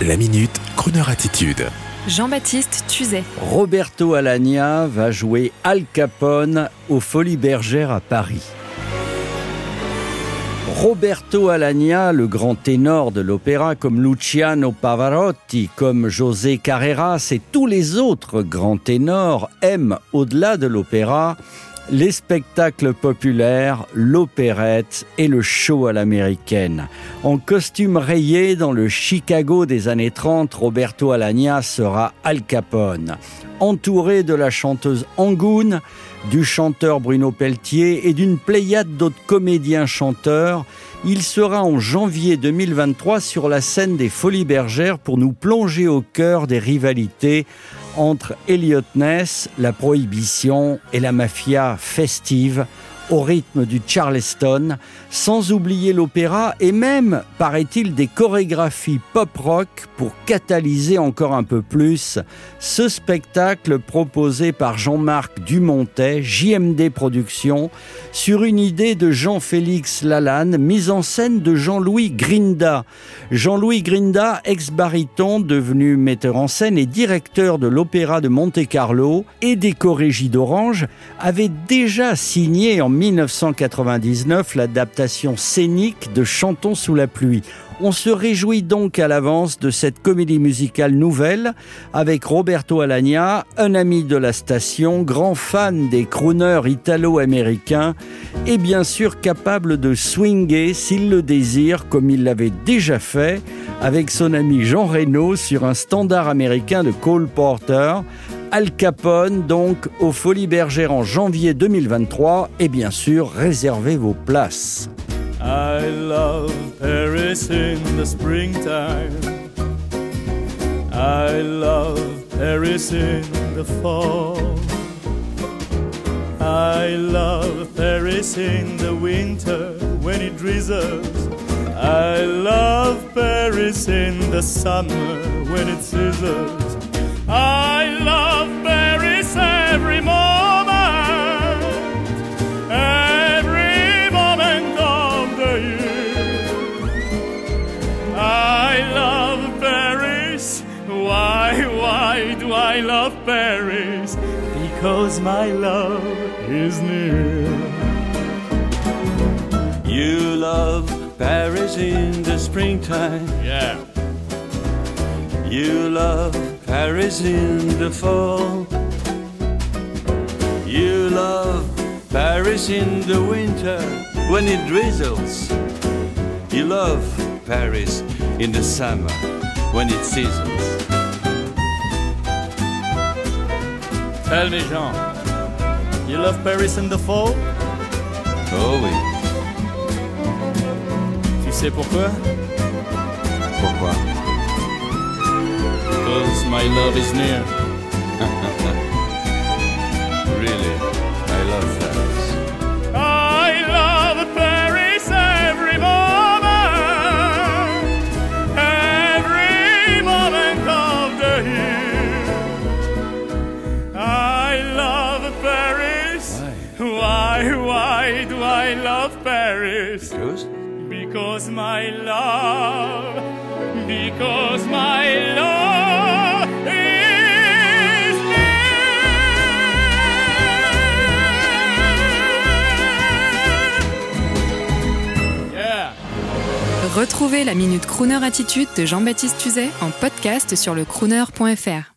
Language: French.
La minute, Kroneur attitude. Jean-Baptiste Tuzet. Roberto Alagna va jouer Al Capone aux Folies Bergères à Paris. Roberto Alagna, le grand ténor de l'opéra, comme Luciano Pavarotti, comme José Carreras et tous les autres grands ténors, aiment, au-delà de l'opéra, les spectacles populaires, l'opérette et le show à l'américaine. En costume rayé dans le Chicago des années 30, Roberto Alagna sera Al Capone. Entouré de la chanteuse Angoune, du chanteur Bruno Pelletier et d'une pléiade d'autres comédiens chanteurs, il sera en janvier 2023 sur la scène des Folies Bergères pour nous plonger au cœur des rivalités entre Elliot Ness, la prohibition et la mafia festive au rythme du Charleston, sans oublier l'opéra et même, paraît-il, des chorégraphies pop-rock pour catalyser encore un peu plus ce spectacle proposé par Jean-Marc Dumontet, JMD Productions, sur une idée de Jean-Félix Lalanne, mise en scène de Jean-Louis Grinda. Jean-Louis Grinda, ex-baryton, devenu metteur en scène et directeur de l'Opéra de Monte-Carlo et des Corrigis d'Orange, avait déjà signé en 1999 l'adaptation scénique de Chantons sous la pluie. On se réjouit donc à l'avance de cette comédie musicale nouvelle avec Roberto Alagna, un ami de la station, grand fan des crooners italo-américains et bien sûr capable de swinger s'il le désire comme il l'avait déjà fait avec son ami Jean Reno sur un standard américain de Cole Porter Al Capone, donc aux Folies Bergères en janvier 2023. Et bien sûr, réservez vos places. I love Paris in the springtime. I love Paris in the fall. I love Paris in the winter when it drizzles. I love Paris in the summer when it sizzles. Why, why do I love Paris? Because my love is near. You love Paris in the springtime. Yeah. You love Paris in the fall. You love Paris in the winter when it drizzles. You love Paris in the summer when it seasons. Tell me, Jean, you love Paris in the fall? Oh oui. Tu sais pourquoi? Pourquoi? Because my love is near. I love Paris? Because? Because my love, because my love is. Yeah. Retrouvez la Minute Crooner Attitude de Jean-Baptiste Tuzet en podcast sur le crooner.fr.